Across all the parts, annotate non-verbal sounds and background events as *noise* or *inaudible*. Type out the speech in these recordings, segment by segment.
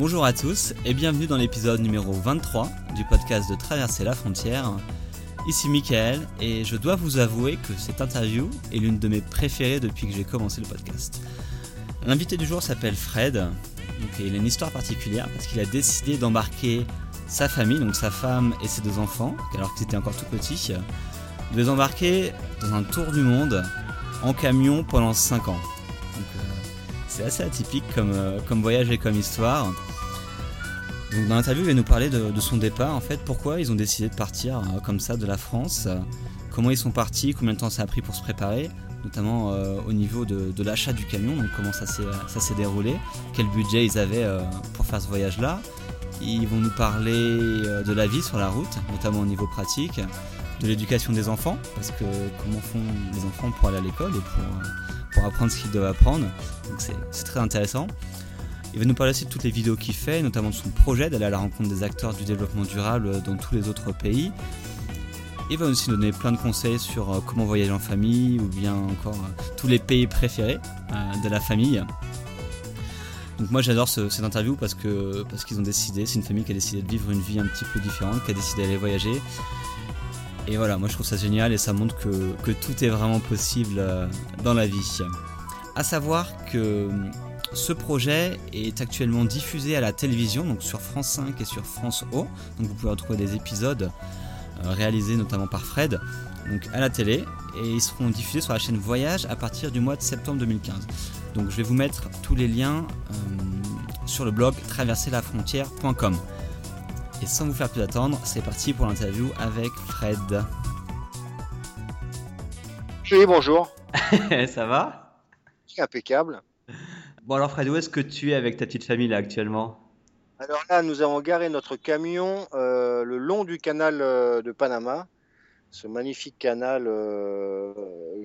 Bonjour à tous et bienvenue dans l'épisode numéro 23 du podcast de Traverser la frontière. Ici Michael et je dois vous avouer que cette interview est l'une de mes préférées depuis que j'ai commencé le podcast. L'invité du jour s'appelle Fred. Donc, il a une histoire particulière parce qu'il a décidé d'embarquer sa famille, donc sa femme et ses deux enfants, alors qu'ils étaient encore tout petits, de les embarquer dans un tour du monde en camion pendant 5 ans. Euh, c'est assez atypique comme, euh, comme voyage et comme histoire. Donc dans l'interview, il va nous parler de, son départ, en fait, pourquoi ils ont décidé de partir euh, comme ça de la France, euh, comment ils sont partis, combien de temps ça a pris pour se préparer, notamment euh, au niveau de, l'achat du camion, comment ça s'est déroulé, quel budget ils avaient pour faire ce voyage-là. Ils vont nous parler de la vie sur la route, notamment au niveau pratique, de l'éducation des enfants, parce que comment font les enfants pour aller à l'école et pour, pour apprendre ce qu'ils doivent apprendre. Donc c'est très intéressant. Il va nous parler aussi de toutes les vidéos qu'il fait, notamment de son projet d'aller à la rencontre des acteurs du développement durable dans tous les autres pays. Il va aussi donner plein de conseils sur euh, comment voyager en famille ou bien encore euh, tous les pays préférés euh, de la famille. Donc moi j'adore cette interview parce que parce qu'ils ont décidé, c'est une famille qui a décidé de vivre une vie un petit peu différente, qui a décidé d'aller voyager. Et voilà, moi je trouve ça génial et ça montre que, que tout est vraiment possible dans la vie. À savoir que ce projet est actuellement diffusé à la télévision, donc sur France 5 et sur France O. Donc vous pouvez retrouver des épisodes euh, réalisés notamment par Fred, donc à la télé, et ils seront diffusés sur la chaîne Voyage à partir du mois de septembre 2015. Donc je vais vous mettre tous les liens euh, sur le blog traverserlafrontière.com. Et sans vous faire plus attendre, c'est parti pour l'interview avec Fred. Oui, bonjour. *laughs* Ça va? Impeccable. Bon alors Fred, où est-ce que tu es avec ta petite famille là actuellement? Alors là, nous avons garé notre camion euh, le long du canal euh, de Panama, ce magnifique canal euh,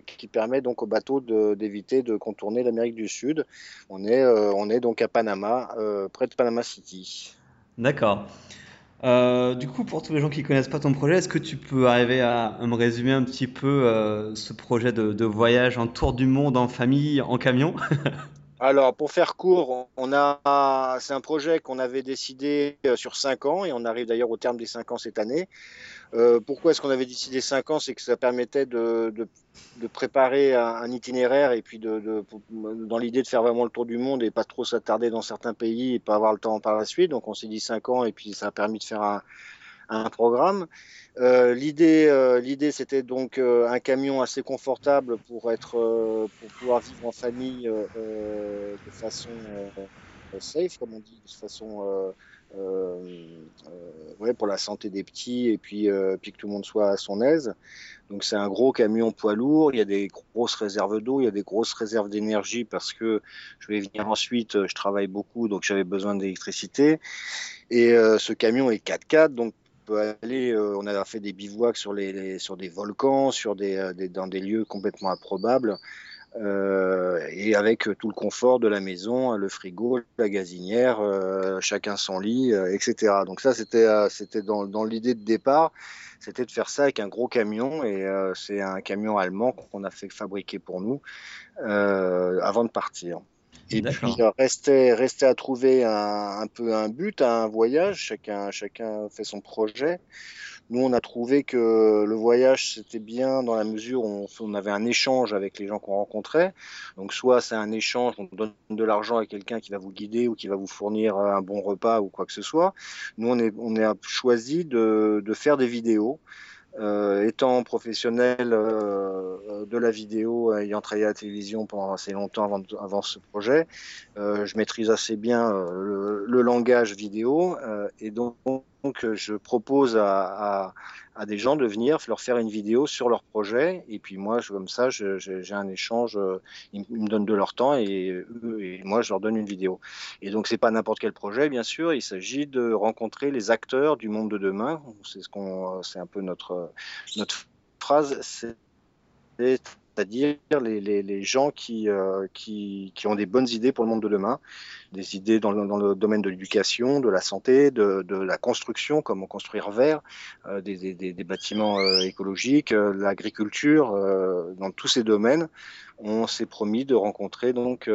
qui permet donc aux bateaux d'éviter de, contourner l'Amérique du Sud. On est, on est donc à Panama, près de Panama City. D'accord. du coup, pour tous les gens qui connaissent pas ton projet, est-ce que tu peux arriver à, me résumer un petit peu ce projet de, de, voyage en tour du monde en famille, en camion? *laughs* Alors, pour faire court, c'est un projet qu'on avait décidé euh, sur 5 ans et on arrive d'ailleurs au terme des 5 ans cette année. Euh, pourquoi est-ce qu'on avait décidé 5 ans? C'est que ça permettait de, préparer un, itinéraire et puis dans l'idée de faire vraiment le tour du monde et pas trop s'attarder dans certains pays et pas avoir le temps par la suite. Donc on s'est dit 5 ans et puis ça a permis de faire un, un programme. Euh, l'idée, euh, l'idée, c'était donc euh, un camion assez confortable pour être, pour pouvoir vivre en famille de façon safe, comme on dit, de façon ouais, pour la santé des petits et puis, puis que tout le monde soit à son aise. Donc c'est un gros camion poids lourd, il y a des grosses réserves d'eau, il y a des grosses réserves d'énergie parce que je vais venir ensuite, je travaille beaucoup donc j'avais besoin d'électricité. Et ce camion est 4x4 donc euh, on a fait des bivouacs sur, des volcans, euh, dans des lieux complètement improbables. Euh, et avec tout le confort de la maison, le frigo, la gazinière, chacun son lit, etc. Donc ça, c'était dans l'idée de départ, c'était de faire ça avec un gros camion et c'est un camion allemand qu'on a fait fabriquer pour nous avant de partir. Et puis rester, rester à trouver un, un, peu un but à un voyage. Chacun, chacun fait son projet. Nous, on a trouvé que le voyage, c'était bien dans la mesure où on, avait un échange avec les gens qu'on rencontrait. Donc, soit c'est un échange, on donne de l'argent à quelqu'un qui va vous guider ou qui va vous fournir un bon repas ou quoi que ce soit. Nous, on, est, on a choisi de, de faire des vidéos. Euh, étant professionnel euh, de la vidéo, ayant travaillé à la télévision pendant assez longtemps avant, avant ce projet, euh, je maîtrise assez bien le, le, langage vidéo et donc donc, je propose à, des gens de venir leur faire une vidéo sur leur projet. Et puis moi, comme ça, j'ai un échange. Ils, me donnent de leur temps et, moi, je leur donne une vidéo. Et donc, c'est pas n'importe quel projet, bien sûr. Il s'agit de rencontrer les acteurs du monde de demain. C'est ce qu'on, c'est un peu notre notre phrase. C'est c'est-à-dire les, les, les, gens qui, euh, qui, qui, ont des bonnes idées pour le monde de demain, des idées dans le, dans le domaine de l'éducation, de la santé, de, de, la construction, comment construire vert, euh, des, des, des, bâtiments euh, écologiques, l'agriculture, dans tous ces domaines, on s'est promis de rencontrer donc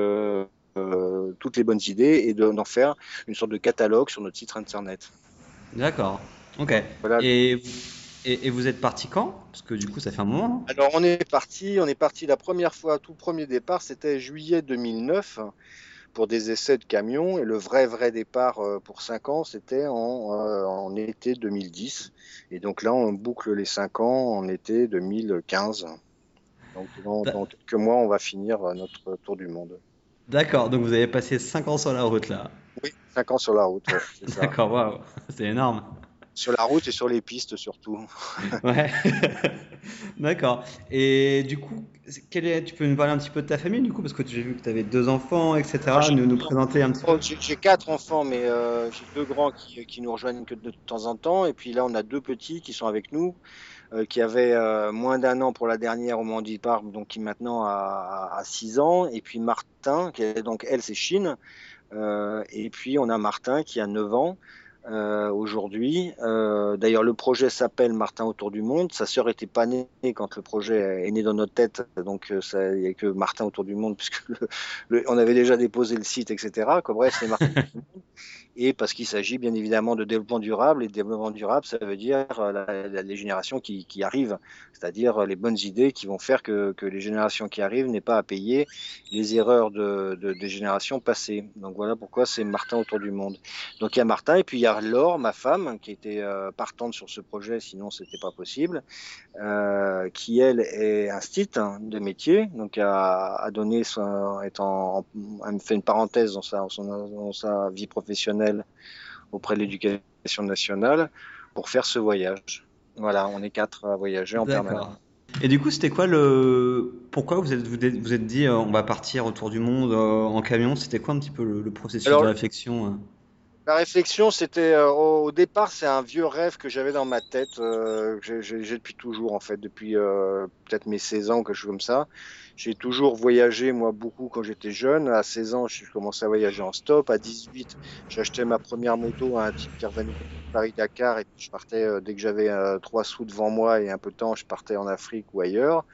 toutes les bonnes idées et d'en faire une sorte de catalogue sur notre site internet. D'accord. Ok. Voilà. Et et, vous êtes parti quand? Parce que du coup, ça fait un moment. Alors, on est parti. On est parti la première fois, tout premier départ, c'était juillet 2009 pour des essais de camions. Et le vrai, vrai départ euh, pour 5 ans, c'était en, euh, en, été 2010. Et donc là, on boucle les 5 ans en été 2015. Donc dans, dans, quelques mois, on va finir euh, notre tour du monde. D'accord, donc vous avez passé 5 ans sur la route là. Oui, 5 ans sur la route. *laughs* D'accord, waouh, c'est énorme. Sur la route et sur les pistes surtout. *laughs* ouais. *laughs* D'accord. Et du coup, quel est, tu peux nous parler un petit peu de ta famille du coup Parce que j'ai vu que tu avais deux enfants, etc. Nous, nous présenter un petit peu. J'ai quatre enfants, mais euh, j'ai deux grands qui, qui, nous rejoignent que de temps en temps. Et puis là, on a deux petits qui sont avec nous, euh, qui avaient euh, moins d'un an pour la dernière au moment du départ, donc qui maintenant a, a, six ans. Et puis Martin, qui est, donc elle, c'est Chine. Et puis on a Martin qui a 9 ans. Euh, aujourd'hui. Euh, D'ailleurs, le projet s'appelle Martin autour du monde. Sa sœur était pas née quand le projet est né dans notre tête, donc euh, il n'y a que Martin autour du monde puisque le, le, on avait déjà déposé le site, etc. Comme bref, c'est Martin *laughs* et parce qu'il s'agit bien évidemment de développement durable. Et développement durable, ça veut dire euh, les générations qui, arrivent, c'est-à-dire les bonnes idées qui vont faire que, que les générations qui arrivent n'aient pas à payer les erreurs de, de, des générations passées. Donc voilà pourquoi c'est Martin autour du monde. Donc il y a Martin et puis il y a Laure, ma femme, qui était euh, partante sur ce projet, sinon c'était pas possible, euh, qui elle est instite hein, de métier, donc a, donné son, a fait une parenthèse dans sa vie professionnelle auprès de l'éducation nationale pour faire ce voyage. Voilà, on est quatre à voyager en permanence. Et du coup, c'était quoi le. Pourquoi vous êtes, vous êtes, vous êtes dit euh, on va partir autour du monde euh, en camion? C'était quoi un petit peu le, le processus Alors, de réflexion euh? La réflexion, c'était euh, au départ, c'est un vieux rêve que j'avais dans ma tête, euh, que j'ai depuis toujours en fait, depuis euh, peut-être mes 16 ans, quelque chose comme ça. J'ai toujours voyagé, moi, beaucoup quand j'étais jeune. À 16 ans, je commençais à voyager en stop. À 18, j'ai acheté ma première moto à un type qui revenait de Paris-Dakar et je partais euh, dès que j'avais euh, trois sous devant moi et un peu de temps, je partais en Afrique ou ailleurs.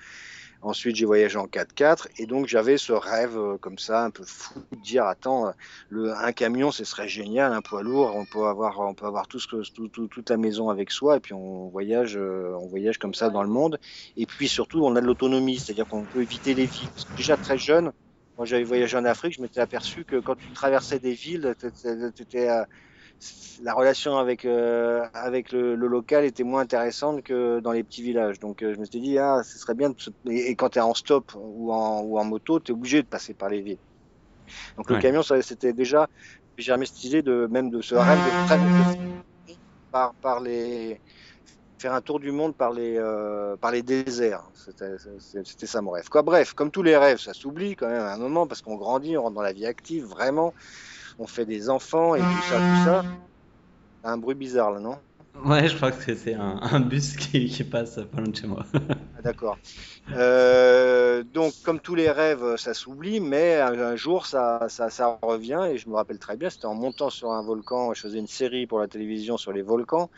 Ensuite, j'ai voyagé en 4x4 et donc j'avais ce rêve euh, comme ça, un peu fou, de dire attends, le, un camion, ce serait génial, un poids lourd, on peut avoir, on peut avoir toute la maison avec soi et puis on voyage, euh, on voyage comme ça dans le monde. Et puis surtout, on a de l'autonomie, c'est-à-dire qu'on peut éviter les villes. Déjà très jeune, moi j'avais voyagé en Afrique, je m'étais aperçu que quand tu traversais des villes, tu étais la relation avec euh, avec le, le, local était moins intéressante que dans les petits villages. Donc euh, je me suis dit ah ce serait bien de et, et, quand tu es en stop ou en ou en moto, tu es obligé de passer par les villes. Donc ouais. le camion c'était déjà j'ai idée de même de ce rêve de, de par par les faire un tour du monde par les euh, par les déserts. C'était ça mon rêve. Quoi bref, comme tous les rêves, ça s'oublie quand même à un moment parce qu'on grandit, on rentre dans la vie active vraiment on fait des enfants et tout ça, tout ça. Un bruit bizarre là, non? Ouais, je crois que c'est un, un, bus qui, qui, passe pas loin de chez moi. ah, D'accord. Euh, donc, comme tous les rêves, ça s'oublie, mais un, un, jour, ça, ça, ça, revient. Et je me rappelle très bien, c'était en montant sur un volcan. Je faisais une série pour la télévision sur les volcans.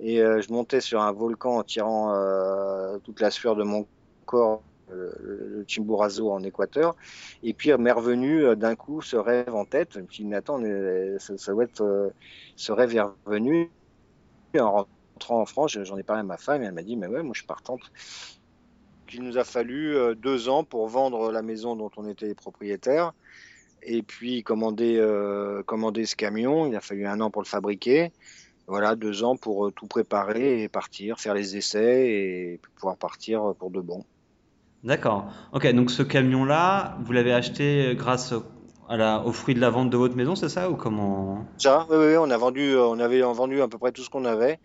Et euh, je montais sur un volcan en tirant euh, toute la sueur de mon corps le Chimborazo en Équateur. Et puis m'est revenu d'un coup ce rêve en tête. Je me suis dit, attends, ça, ça doit être, ce rêve est revenu. En rentrant en France, j'en ai parlé à ma femme et elle m'a dit, mais ouais, moi je suis partante. Il nous a fallu deux ans pour vendre la maison dont on était propriétaire et puis commander, euh, commander ce camion. Il a fallu un an pour le fabriquer. Voilà, deux ans pour tout préparer et partir, faire les essais et pouvoir partir pour de bon. D'accord. Ok, donc ce camion-là, vous l'avez acheté grâce à la, aux fruits de la vente de votre maison, c'est ça ou comment? Ça, oui, oui, on a vendu, on avait vendu à peu près tout ce qu'on avait.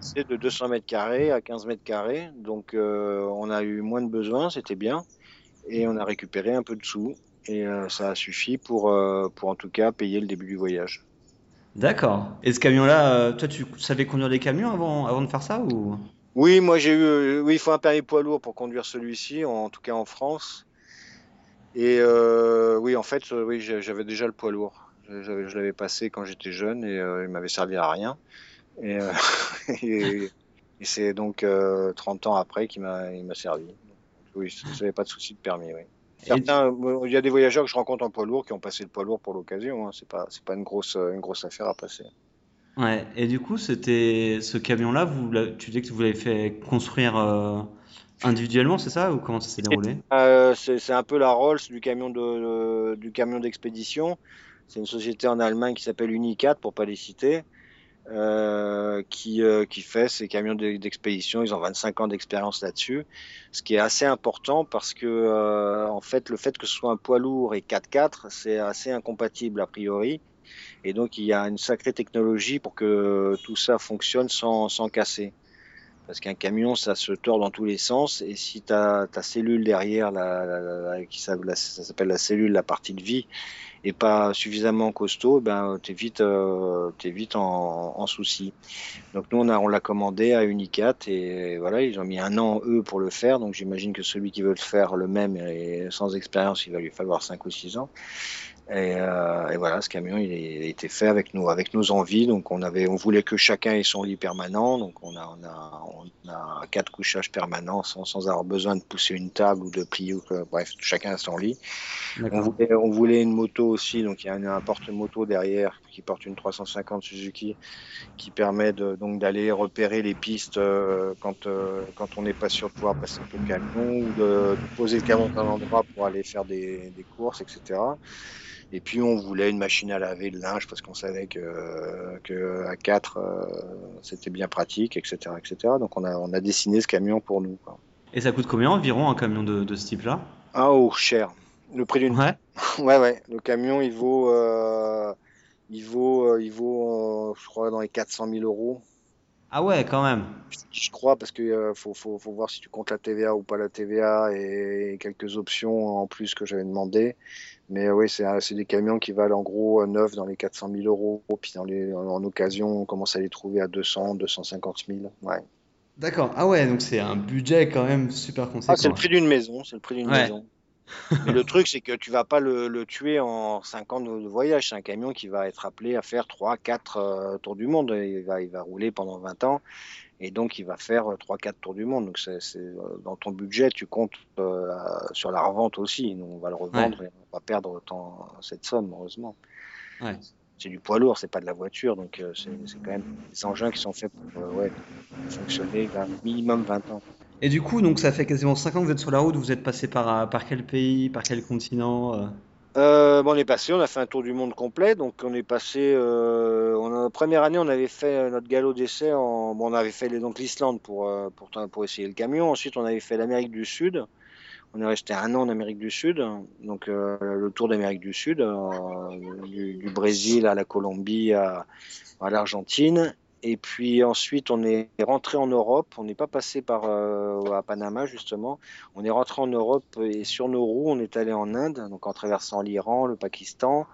C'est de 200 mètres carrés à 15 mètres carrés, donc on a eu moins de besoins, c'était bien, et on a récupéré un peu de sous, et ça a suffi pour, pour en tout cas payer le début du voyage. D'accord. Et ce camion-là, toi, tu savais conduire des camions avant, avant de faire ça ou? Oui, moi j'ai eu, oui, il faut un permis poids lourd pour conduire celui-ci, en tout cas en France. Et euh, oui, en fait, euh, oui, j'avais déjà le poids lourd. Je, l'avais passé quand j'étais jeune et euh, il m'avait servi à rien. Et, *laughs* c'est donc 30 ans après qu'il m'a servi. Oui, je n'avais pas de souci de permis. Oui. Certains, il y a des voyageurs que je rencontre en poids lourd qui ont passé le poids lourd pour l'occasion. Hein. C'est pas, c'est pas une grosse, une grosse affaire à passer. Ouais. Et du coup, c'était ce camion-là. Vous, tu dis que vous l'avez fait construire individuellement, c'est ça ou comment ça s'est déroulé? euh, C'est un peu la Rolls du camion de, du camion d'expédition. C'est une société en Allemagne qui s'appelle Unicat pour pas les citer. Euh, qui, euh, qui fait ces camions d'expédition. Ils ont 25 ans d'expérience là-dessus, ce qui est assez important parce que en fait le fait que ce soit un poids lourd et 4x4, c'est assez incompatible a priori. Et donc il y a une sacrée technologie pour que tout ça fonctionne sans, sans casser. Parce qu'un camion, ça se tord dans tous les sens. Et si ta, ta cellule derrière, la, qui ça, s'appelle la cellule, la partie de vie, est pas suffisamment costaud, ben t'es vite, euh, es vite en, en souci. Donc nous on a, on l'a commandé à Unicat et voilà, ils ont mis un an eux pour le faire. Donc j'imagine que celui qui veut le faire le même et sans expérience, il va lui falloir 5 ou 6 ans. Euh, et, voilà, ce camion, il, a été fait avec nous, avec nos envies. Donc, on avait, on voulait que chacun ait son lit permanent. Donc, on a, on a, on a quatre couchages permanents sans, sans avoir besoin de pousser une table ou de plier. Ou que, bref, chacun a son lit. On voulait, on voulait, une moto aussi. Donc, il y a un, porte-moto derrière qui porte une 350 Suzuki qui permet de, donc d'aller repérer les pistes euh, quand, euh, quand on n'est pas sûr de pouvoir passer le camion ou de, poser le camion à un endroit pour aller faire des, des courses, etc. Et puis on voulait une machine à laver le linge parce qu'on savait que, que à 4 euh, c'était bien pratique, etc., etc. Donc on a, on a dessiné ce camion pour nous. Quoi. Et ça coûte combien environ un camion de, de ce type-là? Ah oh, cher. Le prix d'une. Ouais. *laughs* ouais ouais. Le camion il vaut, euh, il vaut, euh, il vaut, je crois dans les 400 000 euros. Ah ouais, quand même. Je crois parce que faut, faut, faut, voir si tu comptes la TVA ou pas la TVA et quelques options en plus que j'avais demandé. Mais oui, c'est des camions qui valent en gros neuf dans les 400 000 euros. Puis dans les, en, occasion, on commence à les trouver à 200, 250 000. Ouais. D'accord. Ah ouais, donc c'est un budget quand même super conséquent. Ah, c'est le prix d'une maison. C'est le prix d'une maison. Mais le truc, c'est que tu vas pas le, le, tuer en 5 ans de, voyage. C'est un camion qui va être appelé à faire 3, 4 euh, tours du monde. Il va, il va rouler pendant 20 ans. Et donc, il va faire 3-4 euh, tours du monde. Donc, c'est, euh, dans ton budget, tu comptes euh, sur la revente aussi. Nous, on va le revendre et on va perdre autant cette somme, heureusement. Ouais. C'est du poids lourd, c'est pas de la voiture. Donc, c'est, quand même des engins qui sont faits pour ouais, fonctionner un minimum 20 ans. Et du coup, donc ça fait quasiment 5 ans que vous êtes sur la route. Vous êtes passé par, par quel pays, par quel continent euh, bon, on est passé, on a fait un tour du monde complet. Donc, on est passé. Euh, la première année, on avait fait notre galop d'essai. On avait fait l'Islande pour, euh, pour, essayer le camion. Ensuite, on avait fait l'Amérique du Sud. On est resté un an en Amérique du Sud. Donc, euh, le tour d'Amérique du Sud, du, Brésil à la Colombie à l'Argentine. Et puis ensuite, on est rentré en Europe. On n'est pas passé par euh, à Panama justement. On est rentré en Europe et sur nos roues, on est allé en Inde, donc en traversant l'Iran, le Pakistan.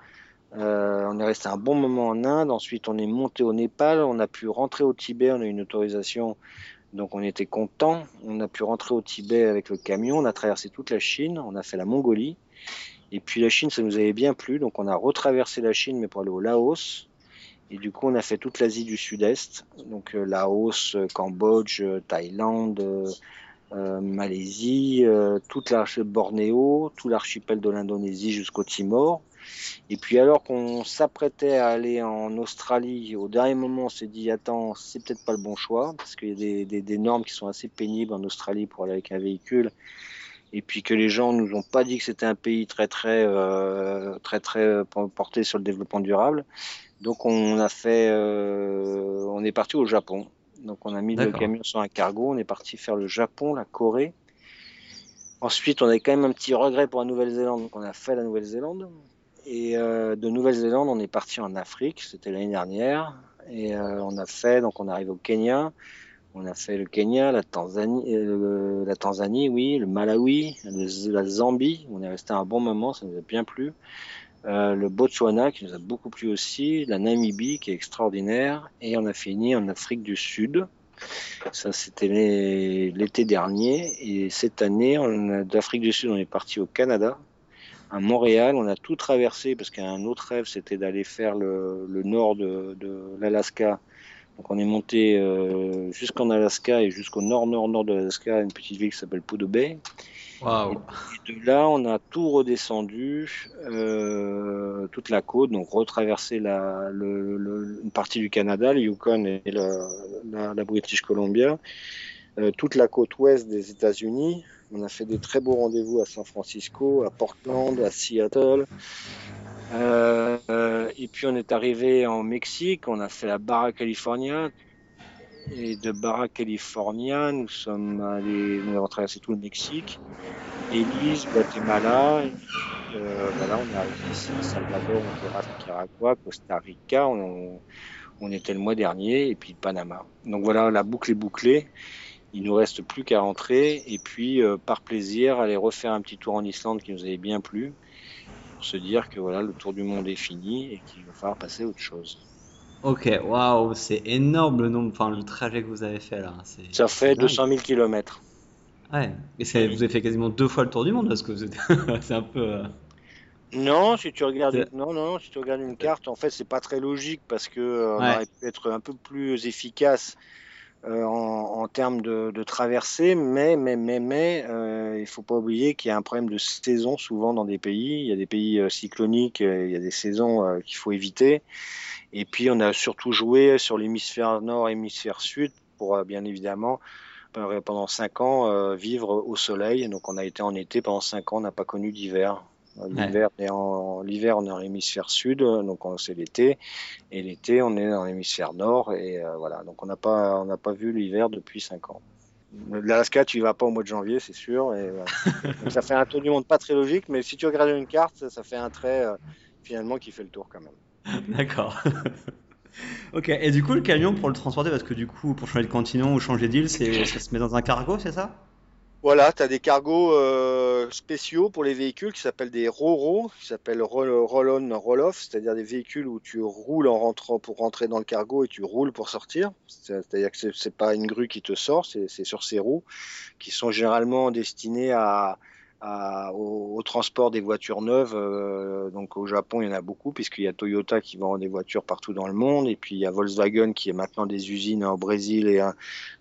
Euh, on est resté un bon moment en Inde. Ensuite, on est monté au Népal. On a pu rentrer au Tibet. On a eu une autorisation, donc on était content. On a pu rentrer au Tibet avec le camion. On a traversé toute la Chine. On a fait la Mongolie. Et puis la Chine, ça nous avait bien plu. Donc on a retraversé la Chine, mais pour aller au Laos. Et du coup, on a fait toute l'Asie du Sud-Est, donc euh, Laos, euh, Cambodge, euh, Thaïlande, Malaisie, toute l'archipel Bornéo, tout l'archipel de l'Indonésie jusqu'au Timor. Et puis alors qu'on s'apprêtait à aller en Australie, au dernier moment, on s'est dit attends, c'est peut-être pas le bon choix parce qu'il y a des, normes qui sont assez pénibles en Australie pour aller avec un véhicule. Et puis que les gens nous ont pas dit que c'était un pays très très très très porté sur le développement durable. Donc on a fait, euh, on est parti au Japon. Donc on a mis le camion sur un cargo, on est parti faire le Japon, la Corée. Ensuite, on avait quand même un petit regret pour la Nouvelle-Zélande, donc on a fait la Nouvelle-Zélande. Et euh, de Nouvelle-Zélande, on est parti en Afrique, c'était l'année dernière. Et euh, on a fait, donc on arrive au Kenya. On a fait le Kenya, la Tanzanie, euh, la Tanzanie, oui, le Malawi, la Zambie. On est resté un bon moment, ça nous a bien plu. Le Botswana qui nous a beaucoup plu aussi, la Namibie qui est extraordinaire, et on a fini en Afrique du Sud. Ça, c'était l'été dernier. Et cette année, d'Afrique du Sud, on est parti au Canada, à Montréal. On a tout traversé parce qu'un autre rêve, c'était d'aller faire le, nord de, l'Alaska. Donc on est monté euh, jusqu'en Alaska et jusqu'au nord-nord-nord de l'Alaska, une petite ville qui s'appelle Poudre Bay. Et, de là, on a tout redescendu, euh, toute la côte, donc retraversé la, une partie du Canada, le Yukon et la, British Columbia, euh, toute la côte ouest des États-Unis. On a fait des très beaux rendez-vous à San Francisco, à Portland, à Seattle. Euh, et puis on est arrivé en Mexique, on a fait la Barra California, et de Barra California, nous sommes allés, nous avons traversé tout le Mexique, Élise, Guatemala, euh, voilà, on est arrivé ici, Salvador, Honduras, Nicaragua, Costa Rica, on, on, était le mois dernier, et puis Panama. Donc voilà, la boucle est bouclée. Il nous reste plus qu'à rentrer et puis euh, par plaisir aller refaire un petit tour en Islande qui nous avait bien plu pour se dire que voilà le tour du monde est fini et qu'il va falloir passer à autre chose. Ok, waouh, c'est énorme le nombre, enfin le trajet que vous avez fait là. Ça fait 200 000 km. Ouais, et vous avez fait quasiment deux fois le tour du monde parce que *laughs* c'est un peu. Euh, non, si tu regardes, non, non, si tu regardes une carte, en fait, c'est pas très logique parce que euh, on aurait pu être un peu plus efficace euh, en, termes de, de, traversée, mais, mais, mais, mais, il faut pas oublier qu'il y a un problème de saison souvent dans des pays. Il y a des pays cycloniques, il y a des saisons qu'il faut éviter. Et puis on a surtout joué sur l'hémisphère nord, hémisphère sud, pour euh, bien évidemment euh, pendant cinq ans euh, vivre au soleil. Donc on a été en été pendant cinq ans, on n'a pas connu d'hiver. L'hiver, en, l'hiver, on est en hémisphère sud, donc c'est l'été, et l'été, on est dans l'hémisphère nord, et voilà. Donc on n'a pas, on n'a pas vu l'hiver depuis cinq ans. L'Alaska, tu y vas pas au mois de janvier, c'est sûr. Et, *laughs* ça fait un tour du monde pas très logique, mais si tu regardes une carte, ça fait un trait finalement qui fait le tour quand même. *laughs* D'accord. ok, et du coup, le camion pour le transporter, parce que du coup, pour changer de continent ou changer d'île, ça se met dans un cargo, c'est ça? Voilà, tu as des cargos euh, spéciaux pour les véhicules qui s'appellent des RORO, qui s'appellent roll-on, roll-off, c'est-à-dire des véhicules où tu roules pour rentrer dans le cargo et tu roules pour sortir. C'est-à-dire que c'est pas une grue qui te sort, c'est sur ces roues qui sont généralement destinées à, au, transport des voitures neuves. Euh, donc au Japon, il y en a beaucoup puisqu'il y a Toyota qui vend des voitures partout dans le monde et puis il y a Volkswagen qui est maintenant des usines au Brésil. Et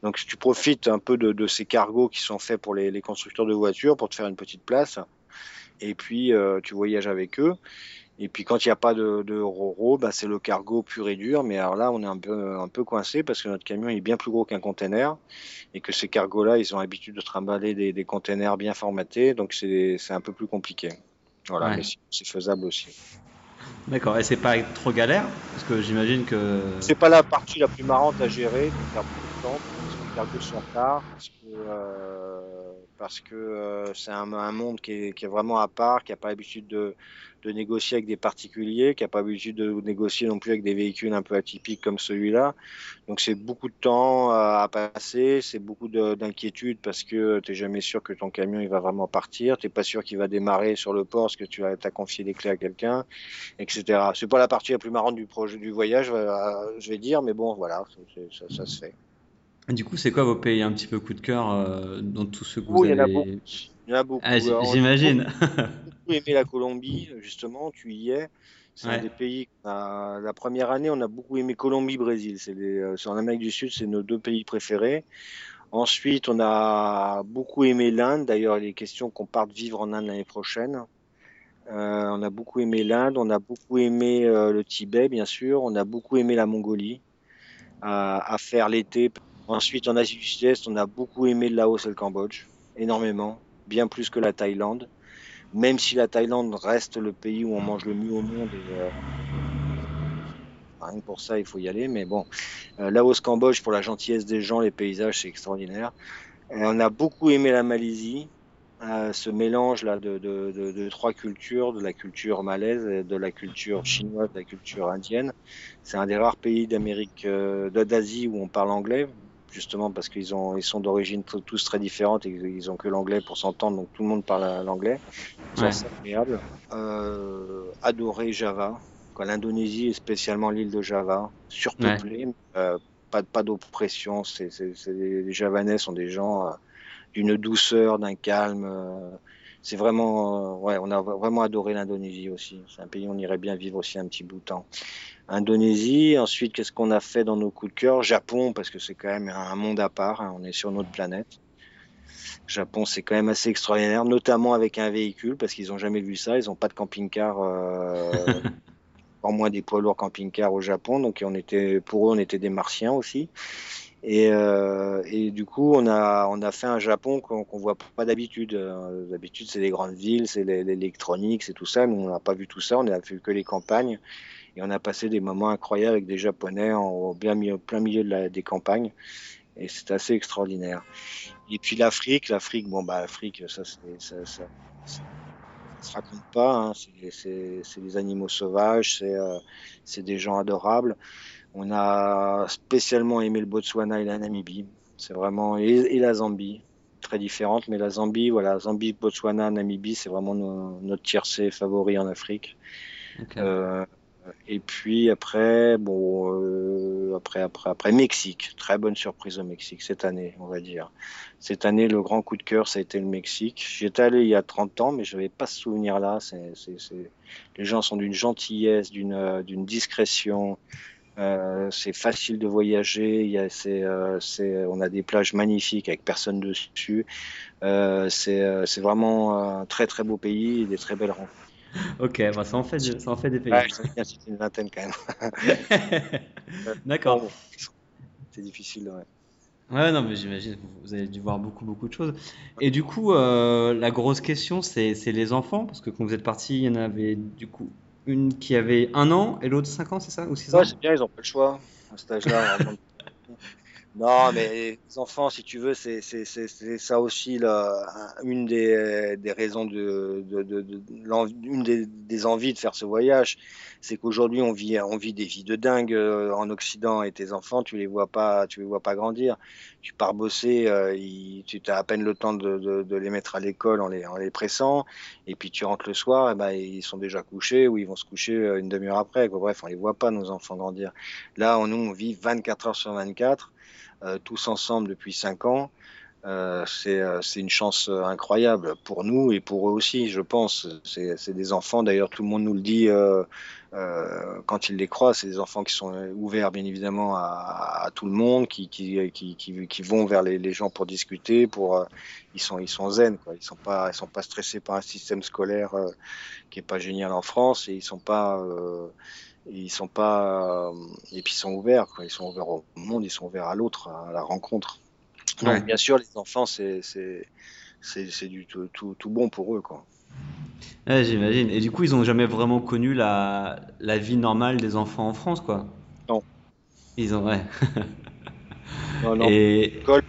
donc tu profites un peu de, ces cargos qui sont faits pour les, constructeurs de voitures pour te faire une petite place. Et puis euh, tu voyages avec eux. Et puis quand il n'y a pas de, de Roro, bah, c'est le cargo pur et dur. Mais alors là, on est un peu, un peu coincé parce que notre camion est bien plus gros qu'un container et que ces cargos-là, ils ont l'habitude de trimballer des, des containers bien formatés. Donc c'est un peu plus compliqué. Voilà, mais c'est faisable aussi. D'accord, et c'est pas trop galère? Parce que j'imagine que. C'est pas la partie la plus marrante à gérer, de faire beaucoup de temps, parce que les cargos sont parce que. Euh, parce que euh, c'est un, monde qui est, vraiment à part, qui n'a pas l'habitude de, négocier avec des particuliers, qui n'a pas l'habitude de négocier non plus avec des véhicules un peu atypiques comme celui-là. Donc c'est beaucoup de temps à, passer, c'est beaucoup d'inquiétude parce que tu n'es jamais sûr que ton camion il va vraiment partir, tu n'es pas sûr qu'il va démarrer sur le port parce que tu as, as confié des clés à quelqu'un, etc. C'est pas la partie la plus marrante du projet du voyage, euh, je vais dire, mais bon voilà, ça se fait. Du coup, c'est quoi vos pays un petit peu coup de cœur euh, dans tout ce que vous avez... Il y en a beaucoup. Ah, j'imagine. J'ai beaucoup aimé la Colombie, justement, tu y es. C'est un des pays. la première année, on a beaucoup aimé Colombie, Brésil. C'est euh, en Amérique du Sud, c'est nos deux pays préférés. Ensuite, on a beaucoup aimé l'Inde. D'ailleurs, il est question qu'on parte vivre en Inde l'année prochaine. Euh, on a beaucoup aimé l'Inde. On a beaucoup aimé le Tibet, bien sûr. On a beaucoup aimé la Mongolie. à faire l'été Ensuite, en Asie du Sud-Est, on a beaucoup aimé le Laos et le Cambodge, énormément, bien plus que la Thaïlande. Même si la Thaïlande reste le pays où on mange le mieux au monde, euh, rien que pour ça, il faut y aller. Mais bon, euh, Laos, Cambodge, pour la gentillesse des gens, les paysages, c'est extraordinaire. on a beaucoup aimé la Malaisie. ce mélange là de, trois cultures, de la culture malaise, de la culture chinoise, de la culture indienne. C'est un des rares pays d'Amérique, d'Asie où on parle anglais justement parce qu'ils ont ils sont d'origine tous très différentes et ils ont que l'anglais pour s'entendre, donc tout le monde parle l'anglais. C'est agréable. Euh, adoré Java, l'Indonésie et spécialement l'île de Java, surpeuplée, euh, pas, pas d'oppression. C'est, les Javanais sont des gens euh, d'une douceur, d'un calme. Euh, c'est vraiment, ouais, on a vraiment adoré l'Indonésie aussi. C'est un pays où on irait bien vivre aussi un petit bout de temps. Indonésie. Ensuite, qu'est-ce qu'on a fait dans nos coups de cœur? Japon, parce que c'est quand même un monde à part. Hein, on est sur notre planète. Japon, c'est quand même assez extraordinaire, notamment avec un véhicule, parce qu'ils n'ont jamais vu ça. Ils n'ont pas de camping-car, euh, *laughs* en moins des poids lourds camping-car au Japon. Donc, on était, pour eux, on était des martiens aussi. Et, euh, et, du coup, on a, on a fait un Japon qu'on ne voit pas d'habitude. Euh, d'habitude, c'est les grandes villes, c'est l'électronique, c'est tout ça. Nous, on n'a pas vu tout ça. On n'a vu que les campagnes. Et on a passé des moments incroyables avec des Japonais en bien plein milieu de la, des campagnes. Et c'est assez extraordinaire. Et puis l'Afrique, l'Afrique, bon bah l'Afrique, ça, ça, ça, ça, se raconte pas. Hein. C'est des animaux sauvages, c'est euh, des gens adorables. On a spécialement aimé le Botswana et la Namibie. C'est vraiment et, la Zambie, très différente, mais la Zambie, voilà, Zambie, Botswana, Namibie, c'est vraiment notre tiercé favori en Afrique. Euh, et puis après, bon, euh, après, après, après, Mexique. Très bonne surprise au Mexique cette année, on va dire. Cette année, le grand coup de cœur, ça a été le Mexique. J'y étais allé il y a 30 ans, mais je n'avais pas ce souvenir-là. Les gens sont d'une gentillesse, d'une, euh, d'une discrétion. Euh, c'est facile de voyager. Il y a, c'est, euh, on a des plages magnifiques avec personne dessus. Euh, c'est, vraiment un très très beau pays et des très belles rencontres. ok, bah ça, en fait, ça en fait des pays. Ouais, c'est une vingtaine quand même. *laughs* D'accord. C'est difficile, ouais. Ouais, non, mais j'imagine, vous avez dû voir beaucoup, beaucoup de choses. Et du coup, la grosse question, c'est les enfants, parce que quand vous êtes parti, il y en avait du coup une qui avait un an et l'autre cinq ans, c'est ça Ou six ans? Ouais, c'est bien, ils n'ont pas le choix à cet âge-là. Non, mais les enfants, si tu veux, c'est ça aussi là, une des, des raisons de, de, de, de une des, des, envies de faire ce voyage, c'est qu'aujourd'hui on vit on vit des vies de dingue euh, en Occident et tes enfants, tu les vois pas, tu les vois pas grandir. Tu pars bosser, euh, tu as à peine le temps de, les mettre à l'école en les, en les pressant, et puis tu rentres le soir, et ben ils sont déjà couchés ou ils vont se coucher euh, une demi-heure après. Bref, on les voit pas nos enfants grandir. Là, nous on vit 24 heures sur 24 euh, tous ensemble depuis cinq ans. Euh, euh, c'est une chance incroyable pour nous et pour eux aussi, je pense. C'est des enfants, d'ailleurs, tout le monde nous le dit euh, euh, quand ils les croient. C'est des enfants qui sont ouverts, bien évidemment, à, tout le monde, qui, qui, qui, qui, vont vers les, les, gens pour discuter. Pour, ils sont, ils sont zen, quoi. Ils sont pas, sont pas stressés par un système scolaire qui est pas génial en France et ils sont pas ils sont pas euh, et puis ils sont ouverts quoi. ils sont ouverts au monde ils sont ouverts à l'autre à la rencontre. Donc bien sûr les enfants c'est c'est c'est du tout, tout, tout, bon pour eux quoi. Ouais, j'imagine. Et du coup ils ont jamais vraiment connu la, la vie normale des enfants en France quoi. Non. Ils ont ouais. Non, non. et l'école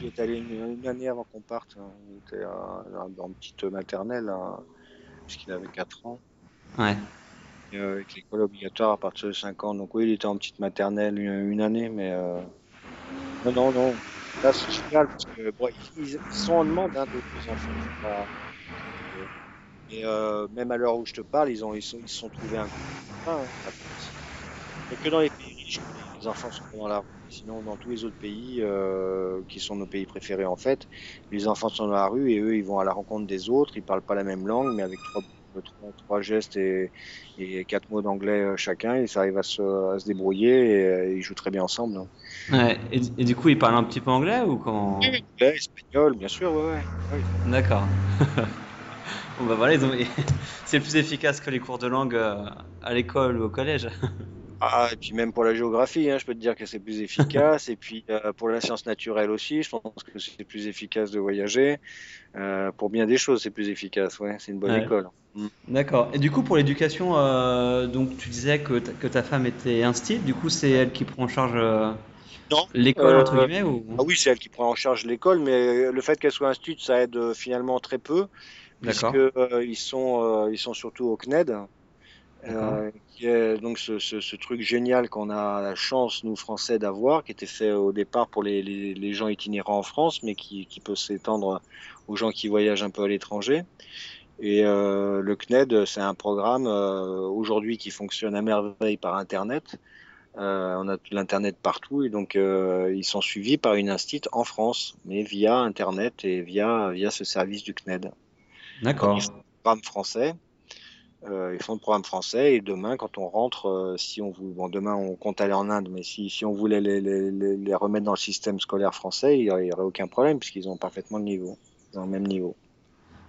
il est allé une, année avant qu'on parte hein. il était dans une petite maternelle hein, puisqu'il avait 4 ans. Ouais. euh, avec l'école obligatoire à partir de 5 ans. Donc oui, il était en petite maternelle une, année, mais euh... non, non, non. Là, c'est génial parce que ils, sont en demande hein, de enfants. Et euh, même à l'heure où je te parle, ils ont ils sont, ils sont trouvés un. Hein, mais que dans les pays riches, les enfants sont dans la rue. Sinon, dans tous les autres pays, euh, qui sont nos pays préférés en fait, les enfants sont dans la rue et eux, ils vont à la rencontre des autres. Ils parlent pas la même langue, mais avec trois trois, gestes et, quatre mots d'anglais euh, chacun, ils arrivent à se, à se débrouiller et, euh, ils jouent très bien ensemble. Ouais, et, du coup, ils parlent un petit peu anglais ou comment Anglais, espagnol, bien sûr, ouais. ouais. D'accord. *laughs* bon bah voilà, *laughs* c'est plus efficace que les cours de langue euh, à l'école ou au collège. *laughs* Ah, et puis même pour la géographie, hein, je peux te dire que c'est plus efficace. et puis euh, pour la science naturelle aussi, je pense que c'est plus efficace de voyager. Euh, pour bien des choses, c'est plus efficace. Ouais, c'est une bonne école. Mm. D'accord. Et du coup, pour l'éducation, euh, donc tu disais que, que ta femme était instite. Du coup, c'est elle qui prend en charge l'école entre guillemets ou... Ah oui, c'est elle qui prend en charge l'école, mais le fait qu'elle soit institut, ça aide finalement très peu, puisque ils sont ils sont surtout au CNED. Euh, donc ce, ce, ce, truc génial qu'on a la chance, nous Français, d'avoir, qui était fait au départ pour les, les, les gens itinérants en France, mais qui, qui peut s'étendre aux gens qui voyagent un peu à l'étranger. Et euh, le CNED, c'est un programme euh, aujourd'hui qui fonctionne à merveille par Internet. Euh, on a l'Internet partout et donc euh, ils sont suivis par une institut en France, mais via Internet et via, via ce service du CNED. D'accord. Programme français ils font le programme français et demain, quand on rentre, euh, si on vous, bon, demain on compte aller en Inde, mais si, si on voulait les, les, les, remettre dans le système scolaire français, il n'y aurait, aucun problème puisqu'ils ont parfaitement le niveau, ont le même niveau.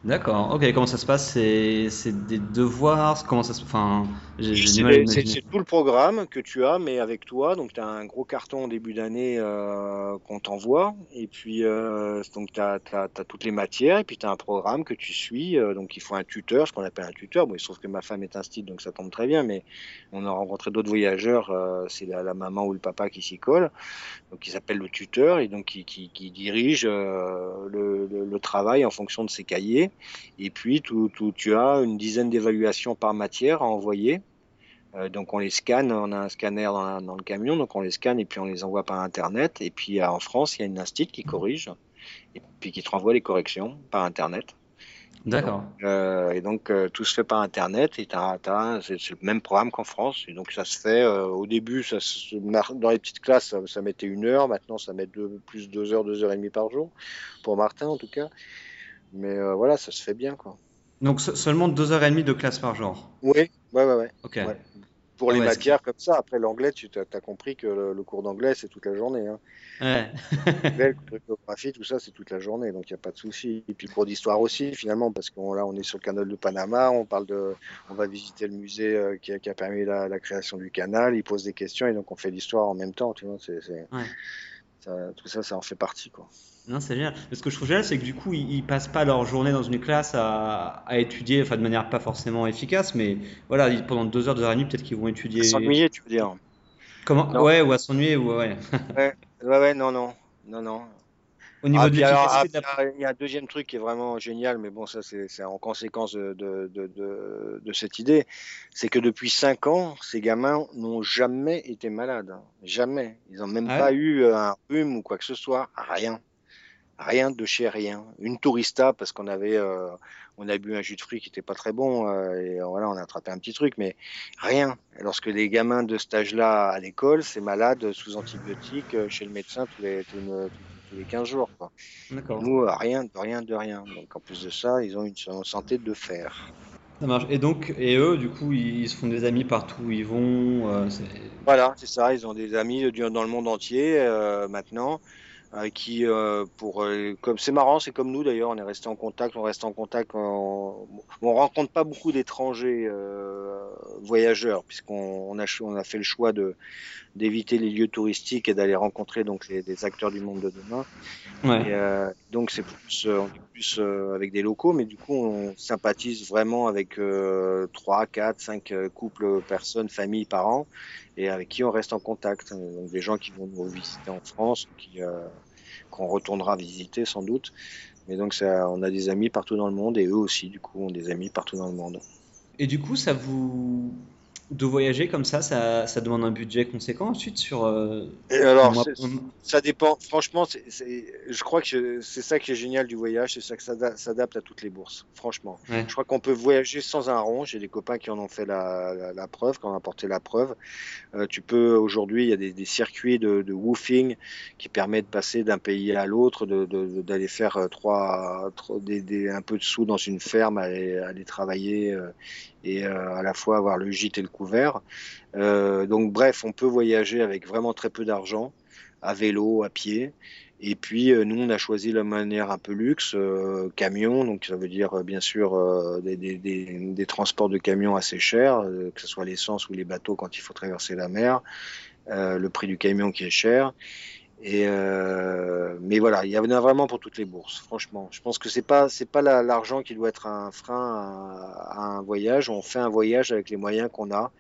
D'accord. Ok. Comment ça se passe? C'est des devoirs Comment ça se Enfin, c'est tout le programme que tu as, mais avec toi. Donc, tu as un gros carton au début d'année euh, qu'on t'envoie. Et puis, euh, donc, tu as, toutes les matières. Et puis, tu as un programme que tu suis. Euh, donc, il faut un tuteur, ce qu'on appelle un tuteur. Bon, il se trouve que ma femme est un style, donc ça tombe très bien. Mais on a rencontré d'autres voyageurs. C'est la, la, maman ou le papa qui s'y colle. Donc, il s'appelle le tuteur et donc qui, qui, qui dirige le, le, le, travail en fonction de ses cahiers. Et puis, tout, tout, tu as une dizaine d'évaluations par matière à envoyer. Euh, donc on les scanne, on a un scanner dans, dans, le camion, donc on les scanne et puis on les envoie par Internet. Et puis en France, il y a une institut qui corrige et puis qui te renvoie les corrections par Internet. D'accord. Euh, et donc euh, tout se fait par Internet et c'est le même programme qu'en France. Et donc ça se fait euh, au début, ça se, dans les petites classes, ça, ça, mettait une heure. Maintenant, ça met deux, plus deux heures, deux heures et demie par jour pour Martin en tout cas. Mais euh, voilà, ça se fait bien quoi. Donc seulement deux heures et demie de classe par jour. Oui, ouais, ouais, ouais. Pour les ouais, matières comme ça. Après, l'anglais, tu as, compris que le, le cours d'anglais, c'est toute la journée. Hein. Ouais. le *laughs* géographie, tout ça, c'est toute la journée, donc il n'y a pas de souci. Et puis cours d'histoire aussi, finalement, parce que là, on est sur le canal de Panama, on parle de, on va visiter le musée euh, qui, a, qui, a, permis la, la, création du canal, il pose des questions et donc on fait l'histoire en même temps, tu vois. Ça, tout ça, ça en fait partie, quoi. Non, c'est génial. Ce que je trouve génial, c'est que du coup, ils, ils, passent pas leur journée dans une classe à, à, étudier, enfin de manière pas forcément efficace, mais voilà, pendant deux heures, deux heures et demie, peut-être qu'ils vont étudier. S'ennuyer, tu veux dire Comment? Non. Ouais, ou à s'ennuyer, ou ouais. *laughs* ouais. ouais. Ouais, non, non, non, non. Au niveau ah, de alors, ah, la... Il y a un deuxième truc qui est vraiment génial, mais bon, ça c'est en conséquence de, de, de, de, cette idée, c'est que depuis cinq ans, ces gamins n'ont jamais été malades, jamais. Ils n'ont même ah, pas eu un rhume ou quoi que ce soit, rien rien de chez rien. Une tourista parce qu'on avait, euh, on a bu un jus de fruits qui était pas très bon euh, et voilà, on a attrapé un petit truc, mais rien. Lorsque les gamins de cet âge-là à l'école, c'est malade sous antibiotiques euh, chez le médecin tous les, tous, tous les 15 jours. Quoi. Nous, rien, de rien, de rien. Donc en plus de ça, ils ont une santé de fer. Ça marche. Et donc, et eux, du coup, ils se font des amis partout où ils vont. Voilà, c'est ça. Ils ont des amis dans le monde entier maintenant qui euh, pour euh, comme c'est marrant c'est comme nous d'ailleurs on est resté en contact on reste en contact on, on rencontre pas beaucoup d'étrangers euh, voyageurs puisqu'on on a on a fait le choix de d'éviter les lieux touristiques et d'aller rencontrer donc les, des acteurs du monde de demain ouais. et, euh, donc c'est plus on est plus avec des locaux mais du coup on sympathise vraiment avec trois quatre cinq couples personnes familles parents et avec qui on reste en contact. Donc des gens qui vont nous visiter en France, qui euh, qu'on retournera visiter sans doute. Mais donc ça, on a des amis partout dans le monde et eux aussi du coup ont des amis partout dans le monde. Et du coup, ça vous de voyager comme ça, ça, ça, demande un budget conséquent ensuite sur. Euh, et alors, ça dépend. Franchement, c est, c est, je crois que c'est ça qui est génial du voyage, c'est ça que ça s'adapte à toutes les bourses. Franchement, ouais. je crois qu'on peut voyager sans un rond. J'ai des copains qui en ont fait la, la, la preuve, qui en ont apporté la preuve. Euh, tu peux aujourd'hui, il y a des, des circuits de, de, woofing qui permettent de passer d'un pays à l'autre, d'aller faire euh, trois, trois des, des, un peu de sous dans une ferme, aller, aller travailler. Euh, et euh, à la fois avoir le gîte et le couvert. Euh, donc bref, on peut voyager avec vraiment très peu d'argent, à vélo, à pied. Et puis euh, nous, on a choisi la manière un peu luxe, camion, donc ça veut dire bien sûr des, transports de camions assez chers, que ce soit l'essence ou les bateaux quand il faut traverser la mer, le prix du camion qui est cher. Et euh, mais voilà, il y en a vraiment pour toutes les bourses. Franchement, je pense que c'est pas pas l'argent la, qui doit être un frein à, à, un voyage. On fait un voyage avec les moyens qu'on a.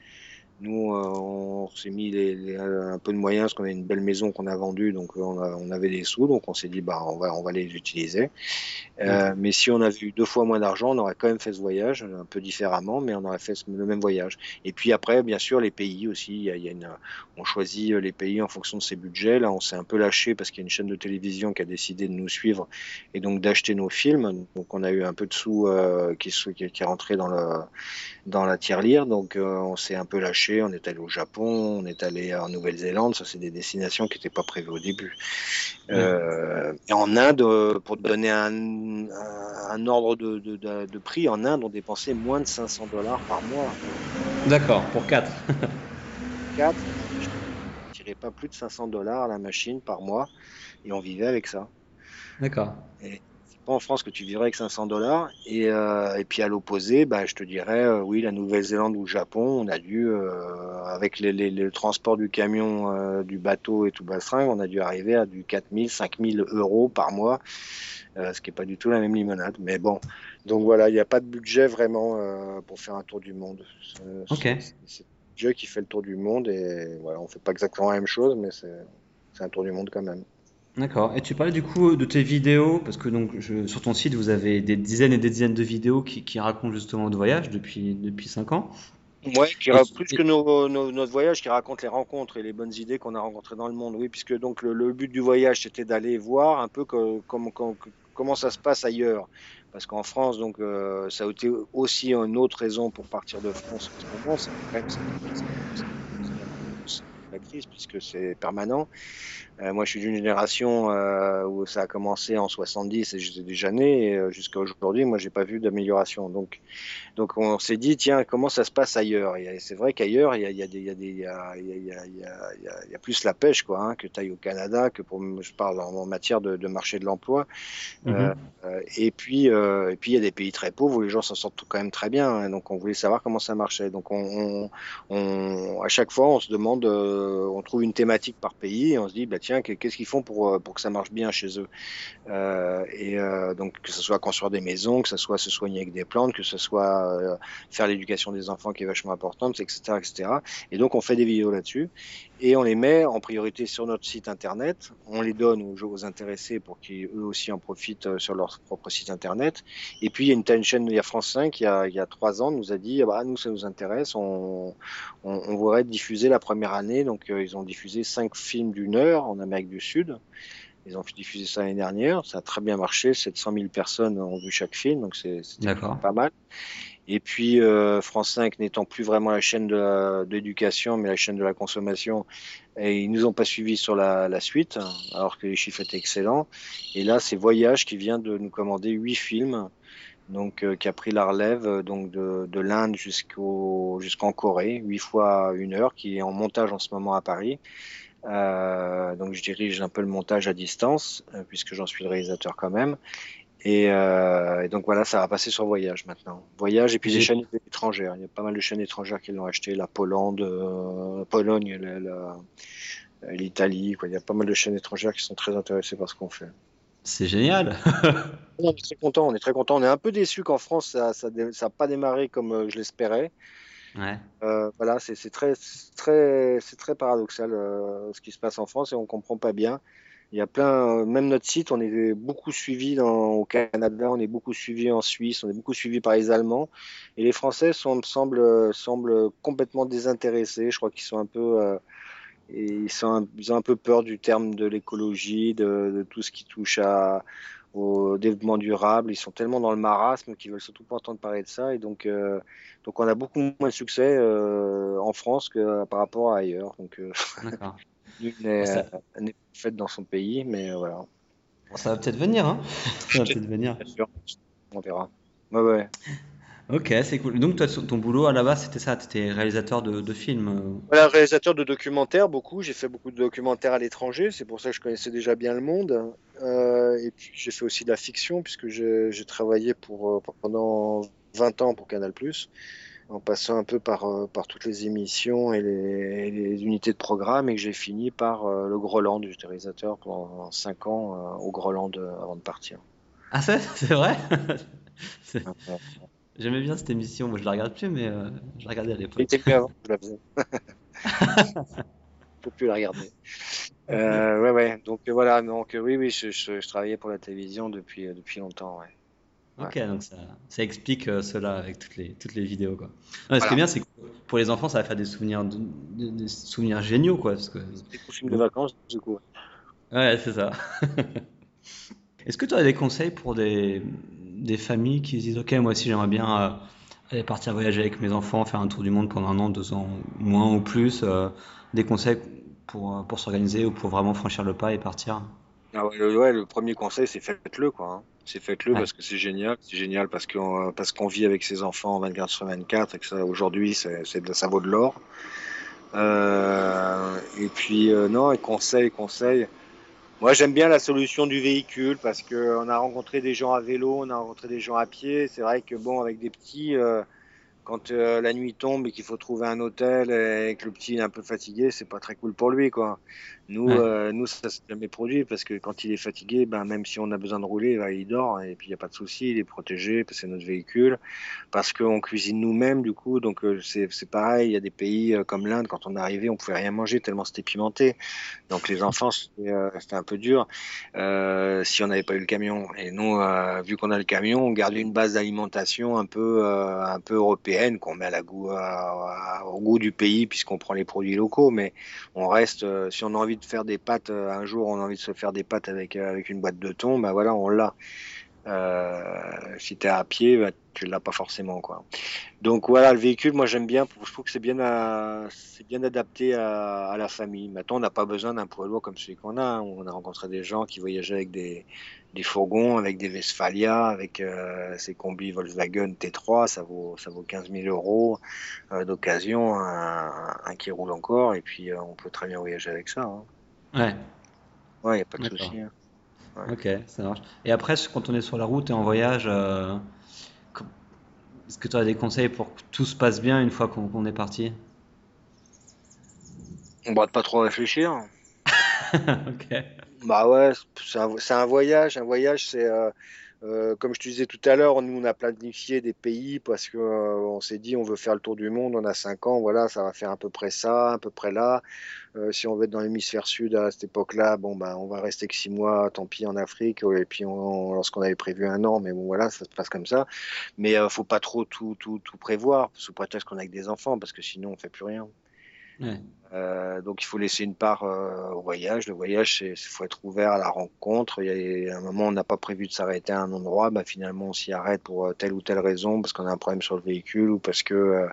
Nous, euh, on s'est mis les, un peu de moyens parce qu'on a une belle maison qu'on a vendue, donc euh, on, avait des sous, donc on s'est dit bah on va on va les utiliser. Euh, mais si on avait eu deux fois moins d'argent, on aurait quand même fait ce voyage un peu différemment, mais on aurait fait le même voyage. Et puis après, bien sûr, les pays aussi. Il y a, une, on choisit les pays en fonction de ses budgets. Là, on s'est un peu lâché parce qu'il y a une chaîne de télévision qui a décidé de nous suivre et donc d'acheter nos films. Donc on a eu un peu de sous qui, qui, qui est rentré dans le dans la tirelire, donc on s'est un peu lâché on est allé au Japon, on est allé en Nouvelle-Zélande, ça c'est des destinations qui n'étaient pas prévues au début. Euh, et en Inde, euh, pour donner un, ordre de, prix, en Inde on dépensait moins de 500 dollars par mois. D'accord, pour 4. 4, *laughs* je tirais pas plus de 500 dollars à la machine par mois et on vivait avec ça. D'accord en France que tu vivrais avec 500 dollars. Et, euh, et, puis à l'opposé, bah, je te dirais, euh, oui, la Nouvelle-Zélande ou le Japon, on a dû, euh, avec les, les, le transport du camion, du bateau et tout bastringue, on a dû arriver à du 4000, 5000 euros par mois, ce qui n'est pas du tout la même limonade. Mais bon, donc voilà, il n'y a pas de budget vraiment pour faire un tour du monde. ok. C'est budget qui fait le tour du monde et voilà, on fait pas exactement la même chose, mais c'est un tour du monde quand même. D'accord. Et tu parlais du coup de tes vidéos, parce que donc sur ton site, vous avez des dizaines et des dizaines de vidéos qui, racontent justement notre voyage depuis, depuis 5 ans. Ouais, qui racontent plus que nos, notre voyage, qui racontent les rencontres et les bonnes idées qu'on a rencontrées dans le monde. Oui, puisque donc le, but du voyage, c'était d'aller voir un peu comment ça se passe ailleurs. Parce qu'en France, donc, euh, ça a été aussi une autre raison pour partir de France moment. C'est la crise, puisque c'est permanent. Euh, moi, je suis d'une génération euh, où ça a commencé en 70 et j'étais déjà né. Et euh, jusqu'à aujourd'hui, moi, j'ai pas vu d'amélioration. Donc, donc, on s'est dit, tiens, comment ça se passe ailleurs? Et c'est vrai qu'ailleurs, il y a, plus la pêche, quoi, hein, que taille au Canada, que pour, je parle en, matière de, de, marché de l'emploi. Mm-hmm. euh, et puis, et puis, il y a des pays très pauvres où les gens s'en sortent quand même très bien. Hein, donc, on voulait savoir comment ça marchait. Donc, on, on, à chaque fois, on se demande, on trouve une thématique par pays et on se dit, bah, qu'est-ce qu'ils font pour, euh, pour que ça marche bien chez eux? Euh, Et euh, donc, que ce soit construire des maisons, que ce soit se soigner avec des plantes, que ce soit faire l'éducation des enfants qui est vachement importante, etc., etc. Et donc, on fait des vidéos là-dessus et on les met en priorité sur notre site internet. On les donne aux, aux intéressés pour qu'ils eux aussi en profitent sur leur propre site internet. Et puis il y a une telle chaîne, il y a France 5, il y a, il y a trois ans, nous a dit ah bah, nous ça nous intéresse, on, on, on voudrait diffuser la première année. Donc ils ont diffusé cinq films d'une heure en Amérique du Sud. Ils ont diffusé ça l'année dernière, ça a très bien marché, 700 000 personnes ont vu chaque film, donc c'est pas mal. Et puis euh, France 5 n'étant plus vraiment la chaîne de l'éducation, mais la chaîne de la consommation, et ils nous ont pas suivis sur la, la, suite, alors que les chiffres étaient excellents. Et là, c'est Voyage qui vient de nous commander huit films, donc euh, qui a pris la relève donc de, de l'Inde jusqu'au jusqu'en Corée, huit fois une heure, qui est en montage en ce moment à Paris. Euh, donc je dirige un peu le montage à distance, euh, puisque j'en suis le réalisateur quand même. Et, euh, et, donc voilà, ça va passer sur Voyage maintenant. Voyage et puis des chaînes étrangères. Il y a pas mal de chaînes étrangères qui l'ont acheté, la Pologne, euh, Pologne, l'Italie. Il y a pas mal de chaînes étrangères qui sont très intéressées par ce qu'on fait. C'est génial. *laughs* on est très content. On est très content. On est un peu déçu qu'en France ça, ça, ça n'a pas démarré comme euh, je l'espérais. Euh, voilà, c'est très, très, c'est très paradoxal euh, ce qui se passe en France et on comprend pas bien. Il y a plein, même notre site, on est beaucoup suivi au Canada, on est beaucoup suivi en Suisse, on est beaucoup suivi par les Allemands. Et les Français semblent, complètement désintéressés. Je crois qu'ils sont un peu, euh, ils, ont un peu peur du terme de l'écologie, de, tout ce qui touche au développement durable. Ils sont tellement dans le marasme qu'ils veulent surtout pas entendre parler de ça. Et donc, euh, donc on a beaucoup moins de succès euh, en France que par rapport à ailleurs. Donc, *laughs* euh, n'est faite dans son pays, mais voilà. Ça va peut-être venir, hein *laughs* Ça va peut-être venir. On verra. Ouais, ouais. Ok, c'est cool. Donc, toi, ton boulot à la base, c'était ça Tu étais réalisateur de, de, films euh Voilà, réalisateur de documentaires, beaucoup. J'ai fait beaucoup de documentaires à l'étranger. C'est pour ça que je connaissais déjà bien le monde. Euh, et puis, j'ai fait aussi de la fiction, puisque j'ai travaillé pour, euh, pendant 20 ans pour Canal, en passant un peu par, euh, par toutes les émissions et les, les, unités de programme, et que j'ai fini par le Groland. J'étais réalisateur pendant 5 ans au Groland avant de partir. Ah, *laughs* c'est vrai? *laughs* J'aimais bien cette émission. Moi, je la regarde plus, mais euh, je la regardais à l'époque. C'était mieux avant, je la faisais. *laughs* peux plus la regarder. Euh, ouais, ouais. Donc voilà. Donc oui, oui, je, je, je, travaillais pour la télévision depuis depuis longtemps. Ouais. Ok, donc ça, ça explique euh, cela avec toutes les, toutes les vidéos. Quoi. Non, Ce qui est bien, c'est que pour les enfants, ça va faire des souvenirs, de, des souvenirs géniaux. Quoi, parce que... Des films de vacances, du coup. Ouais, c'est ça. *laughs* Est-ce que tu as des conseils pour des, des familles qui se disent Ok, moi aussi j'aimerais bien euh, aller partir voyager avec mes enfants, faire un tour du monde pendant un an, deux ans, moins ou plus euh, Des conseils pour, pour s'organiser ou pour vraiment franchir le pas et partir? Ah ouais, le, ouais, le premier conseil, c'est faites-le. quoi. Hein. C'est faites-le ouais. parce que c'est génial. C'est génial parce qu'on parce qu'on vit avec ses enfants 24 sur 24 et que ça aujourd'hui, c'est, c'est, ça vaut de l'or. Euh, et puis, euh, non, et conseil, conseil. Moi, j'aime bien la solution du véhicule parce que on a rencontré des gens à vélo, on a rencontré des gens à pied. C'est vrai que bon, avec des petits, euh, quand euh, la nuit tombe et qu'il faut trouver un hôtel et que le petit est un peu fatigué, c'est pas très cool pour lui, quoi. Nous, ouais. euh, nous, ça s'est jamais produit parce que quand il est fatigué, ben même si on a besoin de rouler, ben, il dort et puis il y a pas de souci, il est protégé parce que c'est notre véhicule, parce qu'on cuisine nous-mêmes du coup, donc euh, c'est pareil. Il y a des pays euh, comme l'Inde, quand on est arrivé, on pouvait rien manger tellement c'était pimenté. Donc les enfants, c'était un peu dur si on n'avait pas eu le camion. Et nous, vu qu'on a le camion, on gardait une base d'alimentation un peu un peu européenne qu'on met à la goût au goût du pays puisqu'on prend les produits locaux, mais on reste si on a envie de faire des pâtes, euh, un jour on a envie de se faire des pâtes avec, euh, avec une boîte de thon, bah voilà, on l'a. Euh, si tu es à pied, bah, tu l'as pas forcément quoi. Donc voilà, le véhicule, moi j'aime bien, je trouve que c'est bien, à, c'est bien adapté à, à, la famille. Maintenant, on n'a pas besoin d'un poids lourd comme celui qu'on a. On a rencontré des gens qui voyageaient avec des, des fourgons, avec des Westphalia, avec euh, ces combis Volkswagen T3, ça vaut ça vaut 15 000 euros euh, d'occasion, un, un, qui roule encore, et puis euh, on peut très bien voyager avec ça. Hein. Ouais. Ouais, y a pas de souci. Hein. Ouais. Ok, ça marche. Et après, quand on est sur la route et en voyage, euh, est-ce que tu as des conseils pour que tout se passe bien une fois qu'on qu est parti? On va pas trop réfléchir. *laughs* ok. Bah ouais, c'est un, un, voyage. Un voyage, c'est euh, euh, comme je te disais tout à l'heure, nous on a planifié des pays parce que euh, on s'est dit on veut faire le tour du monde, on a cinq ans, voilà, ça va faire à peu près ça, à peu près là. Euh, si on veut être dans l'hémisphère sud à cette époque-là, bon ben on va rester que six mois, tant pis en Afrique. Et puis on, lorsqu'on avait prévu un an, mais bon voilà, ça se passe comme ça. Mais euh, faut pas trop tout tout tout prévoir sous prétexte qu'on a que des enfants parce que sinon on fait plus rien. Euh, donc il faut laisser une part euh, au voyage. Le voyage, il faut être ouvert à la rencontre. Il y a un moment, on n'a pas prévu de s'arrêter à un endroit, bah, finalement on s'y arrête pour euh, telle ou telle raison, parce qu'on a un problème sur le véhicule ou parce que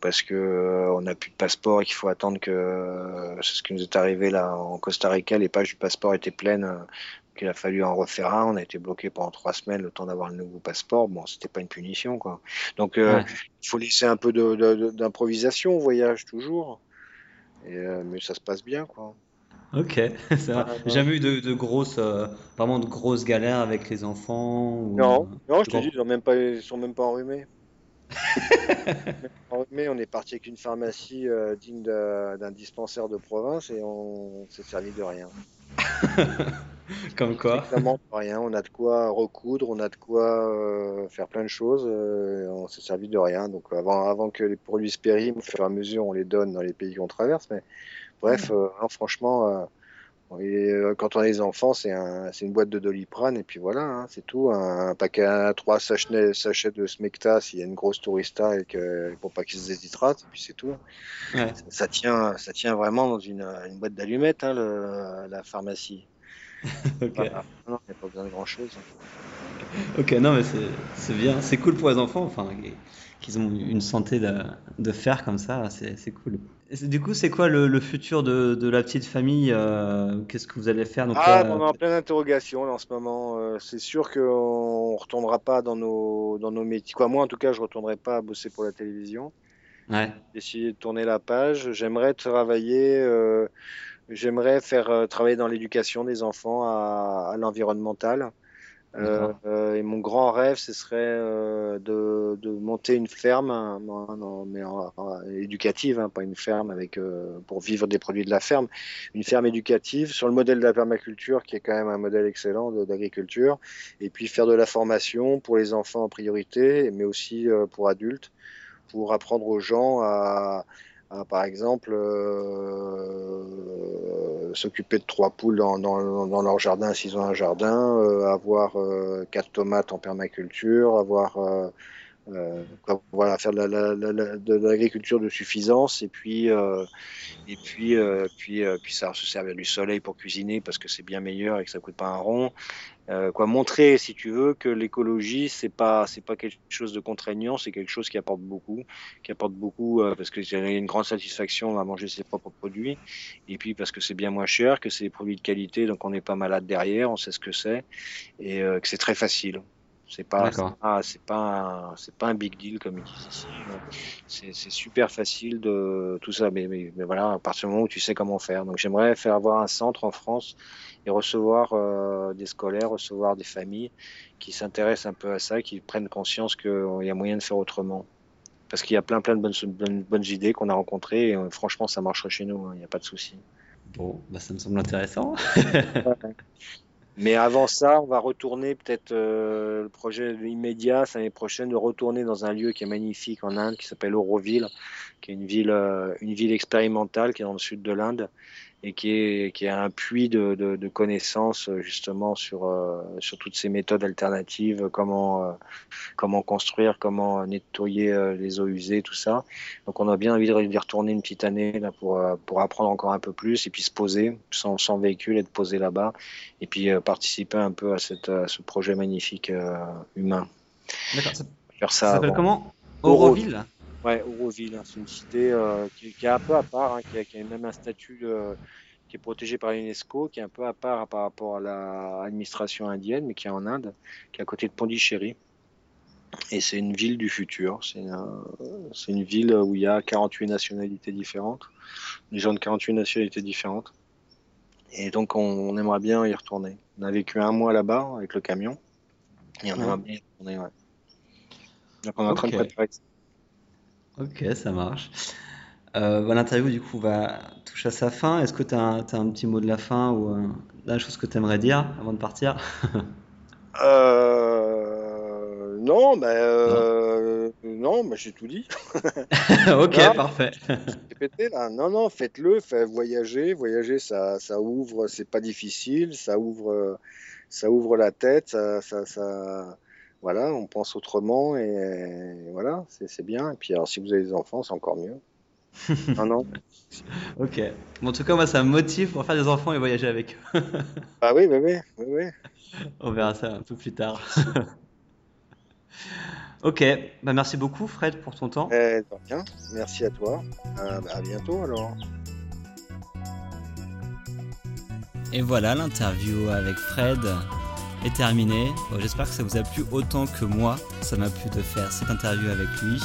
parce on n'a plus de passeport et qu'il faut attendre que c'est ce qui nous est arrivé là en Costa Rica, les pages du passeport étaient pleines. Qu'il a fallu en refaire un, on a été bloqué pendant trois semaines le temps d'avoir le nouveau passeport. Bon, c'était pas une punition, quoi. Donc, il ouais. faut laisser un peu d'improvisation au voyage toujours. Et, euh, mais ça se passe bien, quoi. Ok, *laughs* ça va. Euh, Jamais eu de, de, grosses, euh, vraiment de grosses galères avec les enfants ou... Non, non, je te dis, ils, ont même pas, ils sont même pas enrhumés. *laughs* enrhumés, on est parti avec une pharmacie euh, digne d'un dispensaire de province et on s'est servi de rien. *laughs* *laughs* Comme quoi rien. On a de quoi recoudre, on a de quoi euh, faire plein de choses. Euh, on s'est servi de rien. Donc avant, avant que les produits se périment, au fur et à mesure, on les donne dans les pays qu'on traverse. Mais bref, euh, non, franchement, et, quand on a des enfants, c'est un, une boîte de doliprane et puis voilà, hein, c'est tout. Un, un, paquet à trois sachets, sachets de Smecta s'il y a une grosse tourista et que, pour pas qu'ils se déshydratent, et puis c'est tout. Ouais. Ça, ça, tient, ça tient vraiment dans une, une boîte d'allumettes, hein, la pharmacie. *laughs* ok. Voilà. Non, il n'y a pas besoin de grand chose. Ok, non, mais c'est bien, c'est cool pour les enfants, enfin, qu'ils ont une santé de, de fer comme ça, c'est cool. Du coup, c'est quoi le, le, futur de, de, la petite famille euh, Qu'est-ce que vous allez faire? Donc, Ah, là, on est en pleine interrogation en ce moment. Euh, c'est sûr qu'on ne retournera pas dans nos, dans nos métiers. Quoi, moi, en tout cas, je ne retournerai pas à bosser pour la télévision. Ouais. Essayer de tourner la page. J'aimerais travailler. Euh, J'aimerais faire euh, travailler dans l'éducation des enfants à, à l'environnemental. Euh, et mon grand rêve, ce serait de, de, monter une ferme, hein, mais éducative, hein, pas une ferme avec pour vivre des produits de la ferme, une ferme éducative sur le modèle de la permaculture, qui est quand même un modèle excellent d'agriculture, et puis faire de la formation pour les enfants en priorité, mais aussi pour adultes, pour apprendre aux gens à ah, par exemple, euh, s'occuper de trois poules dans, dans, leur jardin s'ils ont un jardin, euh, avoir euh, quatre tomates en permaculture, avoir voilà faire de l'agriculture de, suffisance et puis et puis puis puis ça se servir du soleil pour cuisiner parce que c'est bien meilleur et que ça coûte pas un rond. Euh, quoi montrer si tu veux que l'écologie c'est pas c'est pas quelque chose de contraignant c'est quelque chose qui apporte beaucoup qui apporte beaucoup euh, parce que j'ai une grande satisfaction à manger ses propres produits et puis parce que c'est bien moins cher que c'est des produits de qualité donc on n'est pas malade derrière on sait ce que c'est et euh, que c'est très facile c'est pas, c'est pas, c'est pas un big deal comme ils disent ici. C'est super facile de tout ça, mais, mais, mais, voilà, à partir du moment où tu sais comment faire. Donc j'aimerais faire avoir un centre en France et recevoir euh, des scolaires, recevoir des familles qui s'intéressent un peu à ça, qui prennent conscience qu'il y a moyen de faire autrement. Parce qu'il y a plein plein de bonnes, bonnes, idées qu'on a rencontrées et euh, franchement ça marcherait chez nous, hein, il n'y a pas de souci. Bon, bah ça me semble intéressant. *laughs* Mais avant ça, on va retourner peut-être euh, le projet immédiat, l'année prochaine, de retourner dans un lieu qui est magnifique en Inde, qui s'appelle Auroville, qui est une ville, euh, une ville expérimentale qui est dans le sud de l'Inde, et qui, est, qui a un puits de, de, de connaissances euh, justement sur, euh, sur toutes ces méthodes alternatives, comment, euh, comment construire, comment nettoyer les eaux usées, tout ça. Donc on a bien envie d'y retourner une petite année là, pour, pour apprendre encore un peu plus et puis se poser sans, sans véhicule, être posé là-bas et puis participer un peu à, cette, à ce projet magnifique humain. D'accord. Ça, ça s'appelle comment? Auroville? Ouais, Auroville, hein, c'est une cité euh, qui, est un peu à part, hein, qui, a, qui, a, même un statut qui est protégé par l'UNESCO, qui est un peu à part par rapport à l'administration indienne, mais qui est en Inde, qui est à côté de Pondichéry. Et c'est une ville du futur. C'est une ville où il y a 48 nationalités différentes, des gens de 48 nationalités différentes. Et donc on, aimerait bien y retourner. On a vécu un mois là-bas avec le camion, et on aimerait bien y retourner. Ouais. Donc on est en train de préparer. Ok, ça marche. Euh, L'interview, du coup, va toucher à sa fin. Est-ce que tu as, un petit mot de la fin ou euh, la chose que tu aimerais dire avant de partir? *laughs* Euh, Non, bah, euh, non, bah, j'ai tout dit. *laughs* ok, parfait. Pété, là. Non, non, faites-le, faites voyager. Voyager, ça, ça ouvre, c'est pas difficile, ça ouvre, ça ouvre la tête, ça, ça, ça voilà, on pense autrement et, voilà, c'est bien. Et puis alors, si vous avez des enfants, c'est encore mieux. non, *laughs* non. ok. en tout cas, moi, ça me motive pour faire des enfants et voyager avec eux. *laughs* ah oui, oui, oui, oui, On verra ça un peu plus tard. *laughs* ok, bah, merci beaucoup Fred pour ton temps. Eh, bien, merci à toi. Euh, bah, à bientôt alors. Et voilà l'interview avec Fred est terminé. J'espère que ça vous a plu autant que moi. Ça m'a plu de faire cette interview avec lui.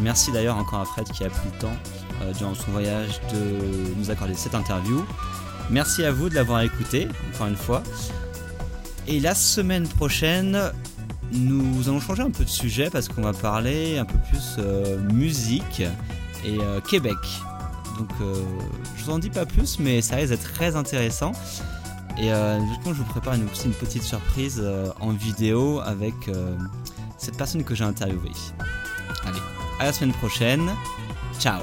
Merci d'ailleurs encore à Fred qui a pris le temps euh, durant son voyage de nous accorder cette interview. Merci à vous de l'avoir écouté, encore une fois. Et la semaine prochaine, nous allons changer un peu de sujet parce qu'on va parler un peu plus euh, musique et euh, Québec. Donc je vous en dis pas plus, mais ça risque d'être très intéressant. Et euh, je vous prépare une petite surprise euh, en vidéo avec euh, cette personne que j'ai interviewée. Allez, à la semaine prochaine. Ciao